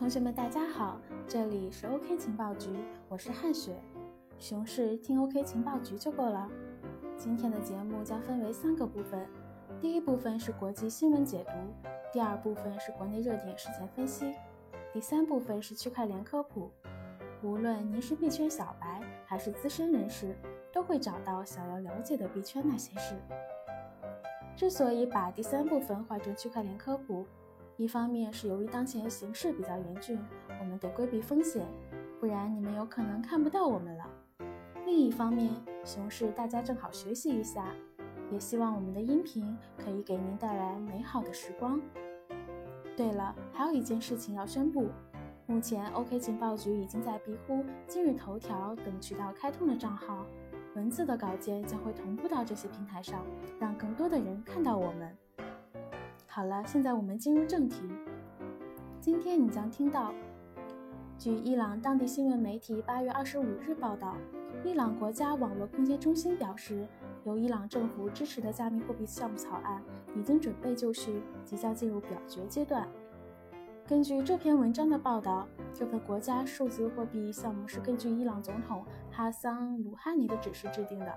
同学们，大家好，这里是 OK 情报局，我是汉雪。熊市听 OK 情报局就够了。今天的节目将分为三个部分，第一部分是国际新闻解读，第二部分是国内热点事件分析，第三部分是区块链科普。无论您是币圈小白还是资深人士，都会找到想要了解的币圈那些事。之所以把第三部分划成区块链科普，一方面是由于当前形势比较严峻，我们得规避风险，不然你们有可能看不到我们了。另一方面，熊市大家正好学习一下，也希望我们的音频可以给您带来美好的时光。对了，还有一件事情要宣布，目前 OK 情报局已经在庇乎、今日头条等渠道开通了账号，文字的稿件将会同步到这些平台上，让更多的人看到我们。好了，现在我们进入正题。今天你将听到，据伊朗当地新闻媒体八月二十五日报道，伊朗国家网络空间中心表示，由伊朗政府支持的加密货币项目草案已经准备就绪，即将进入表决阶段。根据这篇文章的报道，这份国家数字货币项目是根据伊朗总统哈桑·鲁哈尼的指示制定的。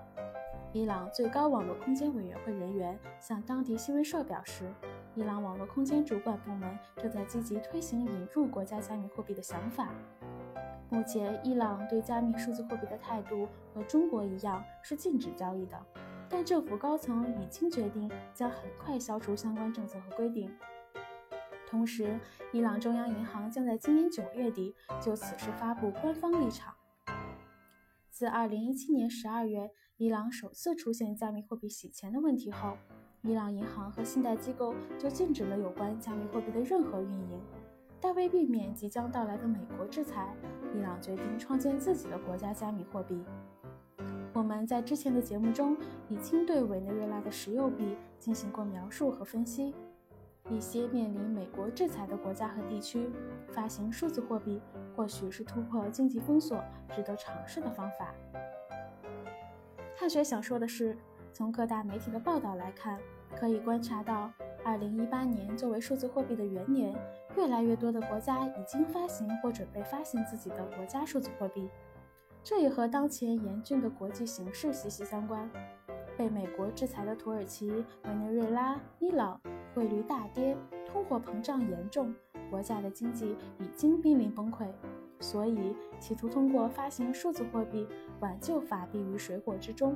伊朗最高网络空间委员会人员向当地新闻社表示。伊朗网络空间主管部门正在积极推行引入国家加密货币的想法。目前，伊朗对加密数字货币的态度和中国一样是禁止交易的，但政府高层已经决定将很快消除相关政策和规定。同时，伊朗中央银行将在今年九月底就此事发布官方立场。自2017年12月伊朗首次出现加密货币洗钱的问题后，伊朗银行和信贷机构就禁止了有关加密货币的任何运营，但为避免即将到来的美国制裁，伊朗决定创建自己的国家加密货币。我们在之前的节目中已经对委内瑞拉的石油币进行过描述和分析。一些面临美国制裁的国家和地区发行数字货币，或许是突破经济封锁值得尝试的方法。汉学想说的是。从各大媒体的报道来看，可以观察到，2018年作为数字货币的元年，越来越多的国家已经发行或准备发行自己的国家数字货币。这也和当前严峻的国际形势息息相关。被美国制裁的土耳其、委内瑞拉、伊朗汇率大跌，通货膨胀严重，国家的经济已经濒临崩溃，所以企图通过发行数字货币挽救法币于水火之中。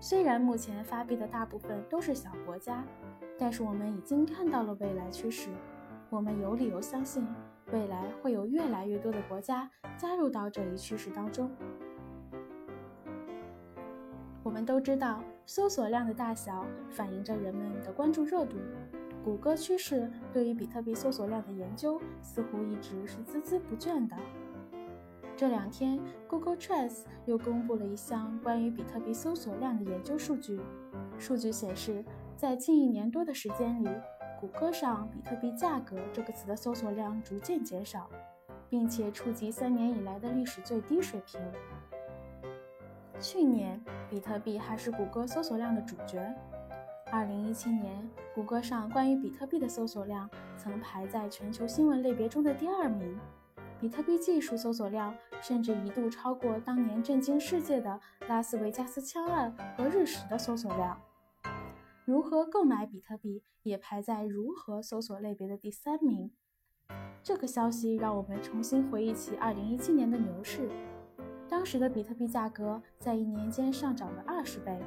虽然目前发币的大部分都是小国家，但是我们已经看到了未来趋势。我们有理由相信，未来会有越来越多的国家加入到这一趋势当中。我们都知道，搜索量的大小反映着人们的关注热度。谷歌趋势对于比特币搜索量的研究似乎一直是孜孜不倦的。这两天，Google Trends 又公布了一项关于比特币搜索量的研究数据。数据显示，在近一年多的时间里，谷歌上“比特币价格”这个词的搜索量逐渐减少，并且触及三年以来的历史最低水平。去年，比特币还是谷歌搜索量的主角。一七年，谷歌上关于比特币的搜索量曾排在全球新闻类别中的第二名。比特币技术搜索量甚至一度超过当年震惊世界的拉斯维加斯枪案和日食的搜索量。如何购买比特币也排在如何搜索类别的第三名。这个消息让我们重新回忆起2017年的牛市，当时的比特币价格在一年间上涨了二十倍，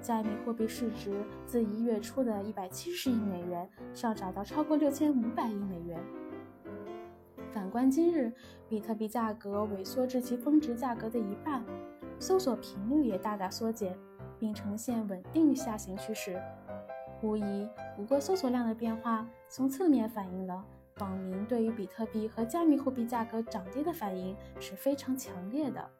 加密货币市值自一月初的一百七十亿美元上涨到超过六千五百亿美元。反观今日，比特币价格萎缩至其峰值价格的一半，搜索频率也大大缩减，并呈现稳定下行趋势。无疑，谷歌搜索量的变化从侧面反映了网民对于比特币和加密货币价格涨跌的反应是非常强烈的。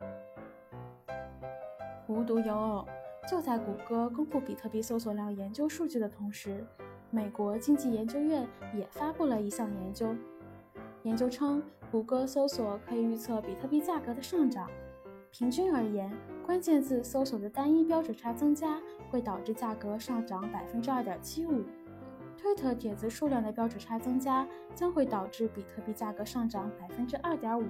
无独有偶，就在谷歌公布比特币搜索量研究数据的同时，美国经济研究院也发布了一项研究。研究称，谷歌搜索可以预测比特币价格的上涨。平均而言，关键字搜索的单一标准差增加会导致价格上涨百分之二点七五。推特帖子数量的标准差增加将会导致比特币价格上涨百分之二点五。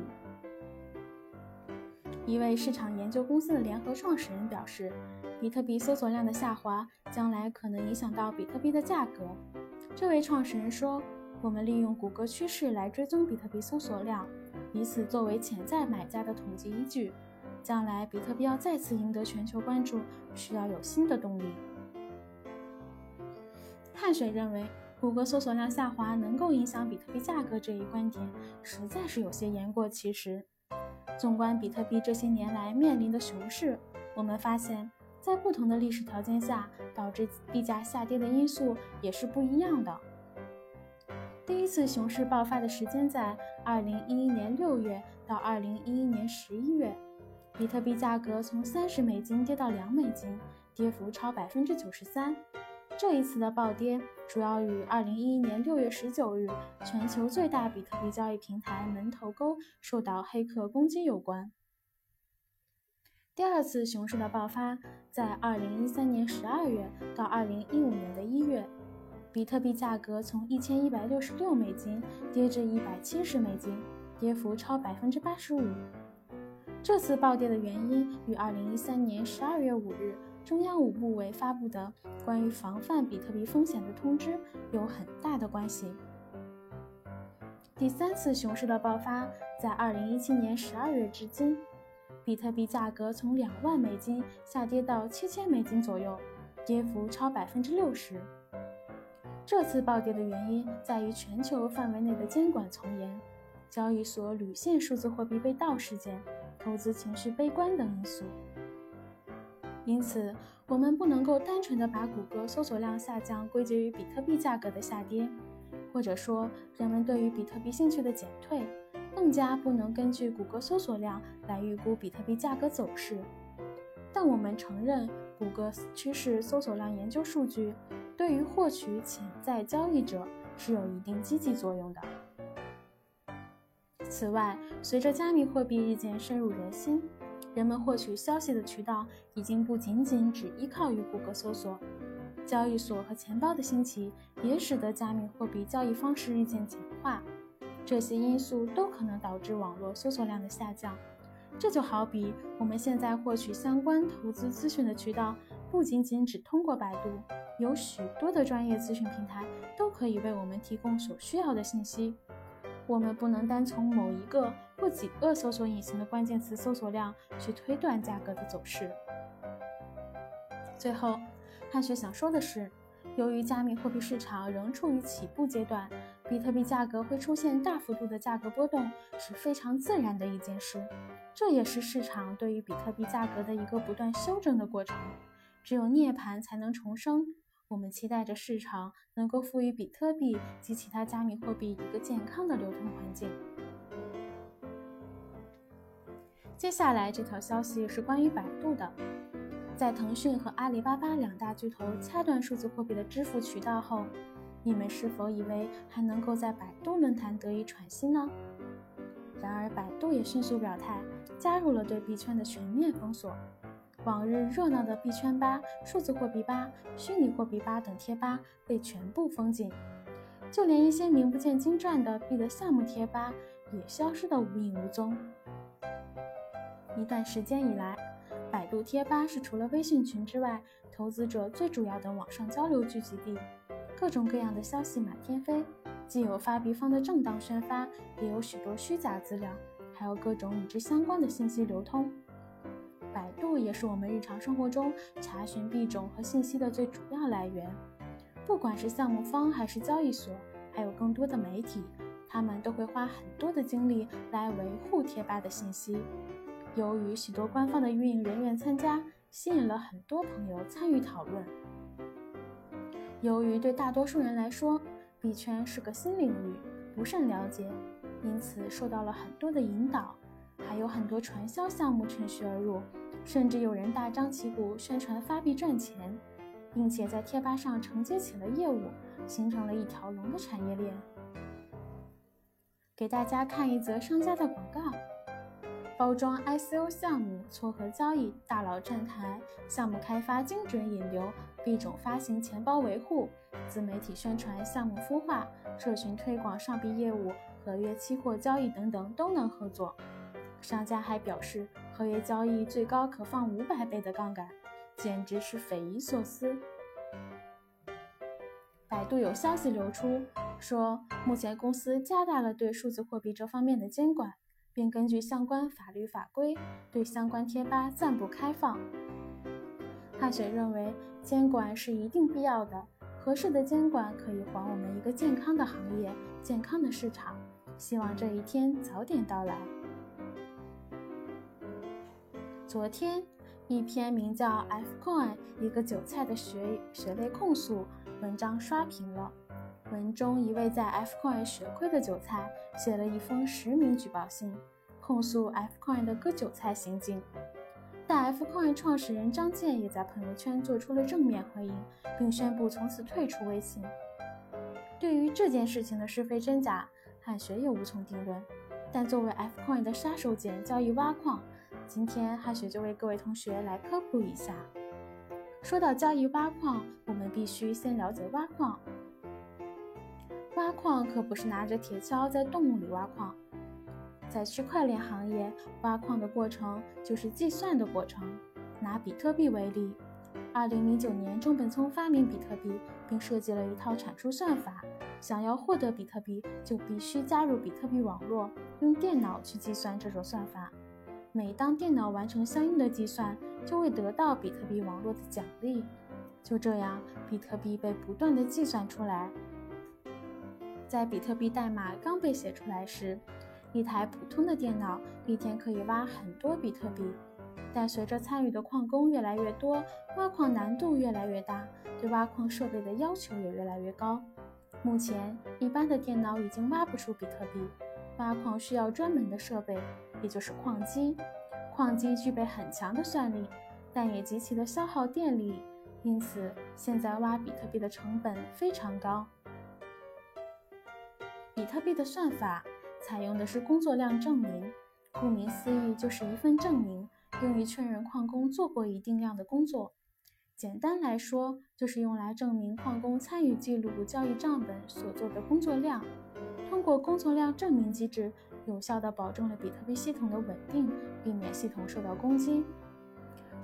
一位市场研究公司的联合创始人表示，比特币搜索量的下滑将来可能影响到比特币的价格。这位创始人说：“我们利用谷歌趋势来追踪比特币搜索量，以此作为潜在买家的统计依据。将来比特币要再次赢得全球关注，需要有新的动力。”碳水认为，谷歌搜索量下滑能够影响比特币价格这一观点，实在是有些言过其实。纵观比特币这些年来面临的熊市，我们发现，在不同的历史条件下，导致币价下跌的因素也是不一样的。第一次熊市爆发的时间在2011年6月到2011年11月，比特币价格从30美金跌到2美金，跌幅超93%。这一次的暴跌主要与2011年6月19日全球最大比特币交易平台门头沟受到黑客攻击有关。第二次熊市的爆发在2013年12月到2015年的一月，比特币价格从1166美金跌至170美金，跌幅超85%。这次暴跌的原因与2013年12月5日。中央五部委发布的关于防范比特币风险的通知有很大的关系。第三次熊市的爆发在二零一七年十二月至今，比特币价格从两万美金下跌到七千美金左右，跌幅超百分之六十。这次暴跌的原因在于全球范围内的监管从严、交易所屡现数字货币被盗事件、投资情绪悲观等因素。因此，我们不能够单纯的把谷歌搜索量下降归结于比特币价格的下跌，或者说人们对于比特币兴趣的减退，更加不能根据谷歌搜索量来预估比特币价格走势。但我们承认，谷歌趋势搜索量研究数据对于获取潜在交易者是有一定积极作用的。此外，随着加密货币日渐深入人心，人们获取消息的渠道已经不仅仅只依靠于谷歌搜索，交易所和钱包的兴起也使得加密货币交易方式日渐简化。这些因素都可能导致网络搜索量的下降。这就好比我们现在获取相关投资资讯的渠道不仅仅只通过百度，有许多的专业资讯平台都可以为我们提供所需要的信息。我们不能单从某一个或几个搜索引擎的关键词搜索量去推断价格的走势。最后，汉雪想说的是，由于加密货币市场仍处于起步阶段，比特币价格会出现大幅度的价格波动是非常自然的一件事，这也是市场对于比特币价格的一个不断修正的过程。只有涅槃才能重生。我们期待着市场能够赋予比特币及其他加密货币一个健康的流通环境。接下来这条消息是关于百度的，在腾讯和阿里巴巴两大巨头掐断数字货币的支付渠道后，你们是否以为还能够在百度论坛得以喘息呢？然而，百度也迅速表态，加入了对币圈的全面封锁。往日热闹的币圈吧、数字货币吧、虚拟货币吧等贴吧被全部封禁，就连一些名不见经传的币的项目贴吧也消失得无影无踪。一段时间以来，百度贴吧是除了微信群之外，投资者最主要的网上交流聚集地，各种各样的消息满天飞，既有发币方的正当宣发，也有许多虚假资料，还有各种与之相关的信息流通。百度也是我们日常生活中查询币种和信息的最主要来源。不管是项目方还是交易所，还有更多的媒体，他们都会花很多的精力来维护贴吧的信息。由于许多官方的运营人员参加，吸引了很多朋友参与讨论。由于对大多数人来说，币圈是个新领域，不甚了解，因此受到了很多的引导，还有很多传销项目趁虚而入。甚至有人大张旗鼓宣传发币赚钱，并且在贴吧上承接起了业务，形成了一条龙的产业链。给大家看一则商家的广告：包装 ICO 项目、撮合交易、大佬站台、项目开发精准引流、币种发行、钱包维护、自媒体宣传、项目孵化、社群推广、上币业务、合约期货交易等等都能合作。商家还表示，合约交易最高可放五百倍的杠杆，简直是匪夷所思。百度有消息流出，说目前公司加大了对数字货币这方面的监管，并根据相关法律法规对相关贴吧暂不开放。汉雪认为，监管是一定必要的，合适的监管可以还我们一个健康的行业、健康的市场。希望这一天早点到来。昨天，一篇名叫《Fcoin 一个韭菜的血血泪控诉》文章刷屏了。文中一位在 Fcoin 学亏的韭菜写了一封实名举报信，控诉 Fcoin 的割韭菜行径。但 Fcoin 创始人张健也在朋友圈做出了正面回应，并宣布从此退出微信。对于这件事情的是非真假，汉学也无从定论。但作为 Fcoin 的杀手锏交易挖矿，今天汉学就为各位同学来科普一下。说到交易挖矿，我们必须先了解挖矿。挖矿可不是拿着铁锹在动物里挖矿。在区块链行业，挖矿的过程就是计算的过程。拿比特币为例，二零零九年中本聪发明比特币，并设计了一套产出算法。想要获得比特币，就必须加入比特币网络，用电脑去计算这种算法。每当电脑完成相应的计算，就会得到比特币网络的奖励。就这样，比特币被不断的计算出来。在比特币代码刚被写出来时，一台普通的电脑一天可以挖很多比特币，但随着参与的矿工越来越多，挖矿难度越来越大，对挖矿设备的要求也越来越高。目前，一般的电脑已经挖不出比特币，挖矿需要专门的设备，也就是矿机。矿机具备很强的算力，但也极其的消耗电力，因此现在挖比特币的成本非常高。比特币的算法。采用的是工作量证明，顾名思义就是一份证明，用于确认矿工做过一定量的工作。简单来说，就是用来证明矿工参与记录交易账本所做的工作量。通过工作量证明机制，有效地保证了比特币系统的稳定，避免系统受到攻击。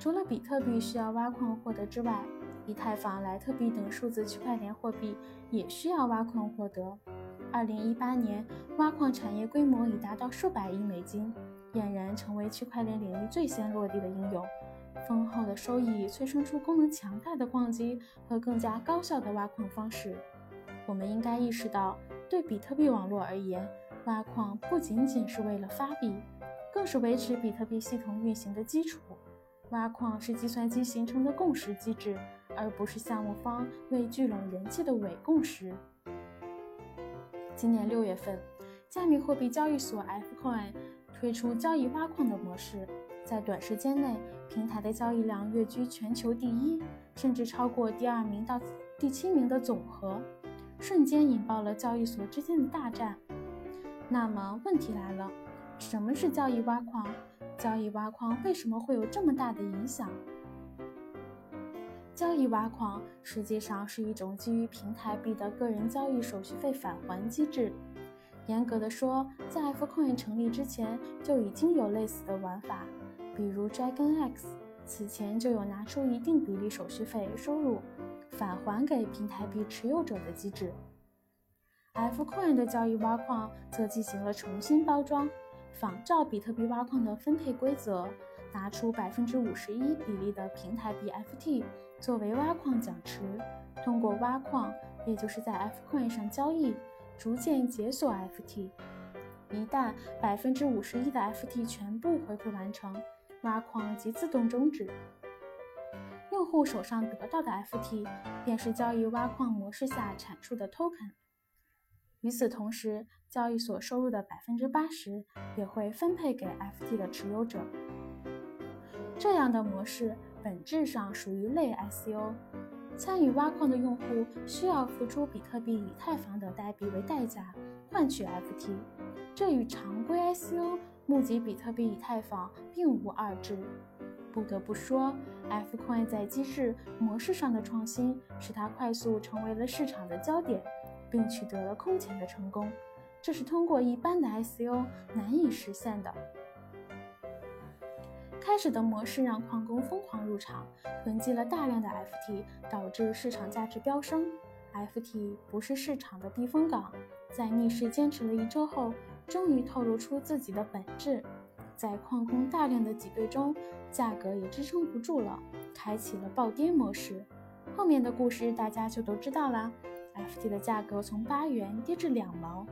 除了比特币需要挖矿获得之外，以太坊、莱特币等数字区块链货币也需要挖矿获得。二零一八年，挖矿产业规模已达到数百亿美金，俨然成为区块链领域最先落地的应用。丰厚的收益催生出功能强大的矿机和更加高效的挖矿方式。我们应该意识到，对比特币网络而言，挖矿不仅仅是为了发币，更是维持比特币系统运行的基础。挖矿是计算机形成的共识机制，而不是项目方为聚拢人气的伪共识。今年六月份，加密货币交易所 Fcoin 推出交易挖矿的模式，在短时间内，平台的交易量跃居全球第一，甚至超过第二名到第七名的总和，瞬间引爆了交易所之间的大战。那么问题来了，什么是交易挖矿？交易挖矿为什么会有这么大的影响？交易挖矿实际上是一种基于平台币的个人交易手续费返还机制。严格的说，在 Fcoin 成立之前就已经有类似的玩法，比如 DragonX，此前就有拿出一定比例手续费收入返还给平台币持有者的机制。Fcoin 的交易挖矿则进行了重新包装，仿照比特币挖矿的分配规则。拿出百分之五十一比例的平台币 FT 作为挖矿奖池，通过挖矿，也就是在 Fcoin 上交易，逐渐解锁 FT。一旦百分之五十一的 FT 全部回馈完成，挖矿即自动终止。用户手上得到的 FT 便是交易挖矿模式下产出的 token。与此同时，交易所收入的百分之八十也会分配给 FT 的持有者。这样的模式本质上属于类 ICO，参与挖矿的用户需要付出比特币、以太坊等代币为代价换取 FT，这与常规 ICO 募集比特币、以太坊并无二致。不得不说，Fcoin 在机制模式上的创新，使它快速成为了市场的焦点，并取得了空前的成功。这是通过一般的 ICO 难以实现的。开始的模式让矿工疯狂入场，囤积了大量的 FT，导致市场价值飙升。FT 不是市场的避风港，在逆势坚持了一周后，终于透露出自己的本质。在矿工大量的挤兑中，价格也支撑不住了，开启了暴跌模式。后面的故事大家就都知道啦。FT 的价格从八元跌至两毛。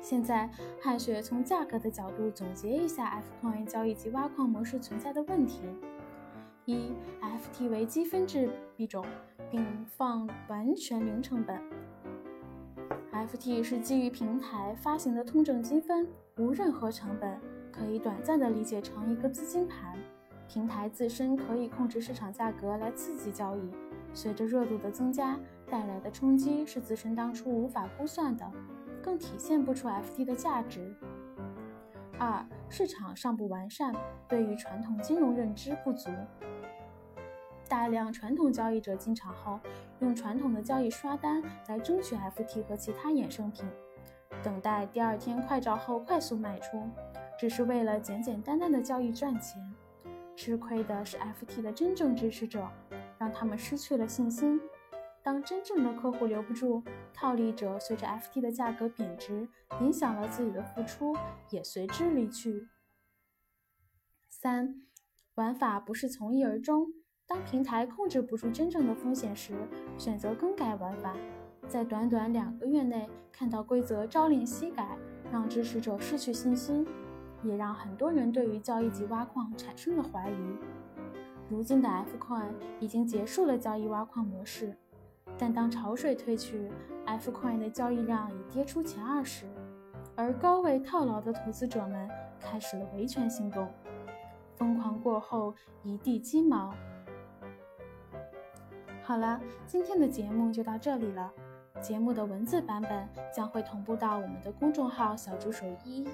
现在汉雪从价格的角度总结一下 Fcoin 交易及挖矿模式存在的问题：一，FT 为积分制币种，并放完全零成本。FT 是基于平台发行的通证积分。无任何成本，可以短暂的理解成一个资金盘。平台自身可以控制市场价格来刺激交易，随着热度的增加，带来的冲击是自身当初无法估算的，更体现不出 FT 的价值。二，市场尚不完善，对于传统金融认知不足。大量传统交易者进场后，用传统的交易刷单来争取 FT 和其他衍生品。等待第二天快照后快速卖出，只是为了简简单单的交易赚钱。吃亏的是 FT 的真正支持者，让他们失去了信心。当真正的客户留不住，套利者随着 FT 的价格贬值，影响了自己的付出，也随之离去。三，玩法不是从一而终，当平台控制不住真正的风险时，选择更改玩法。在短短两个月内看到规则朝令夕改，让支持者失去信心，也让很多人对于交易及挖矿产生了怀疑。如今的 FCON 已经结束了交易挖矿模式，但当潮水退去，Fcoin 的交易量已跌出前二十，而高位套牢的投资者们开始了维权行动。疯狂过后，一地鸡毛。好了，今天的节目就到这里了。节目的文字版本将会同步到我们的公众号“小助手一”，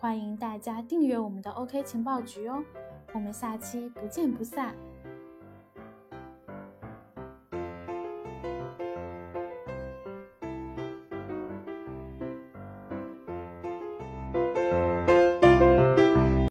欢迎大家订阅我们的 OK 情报局哦。我们下期不见不散。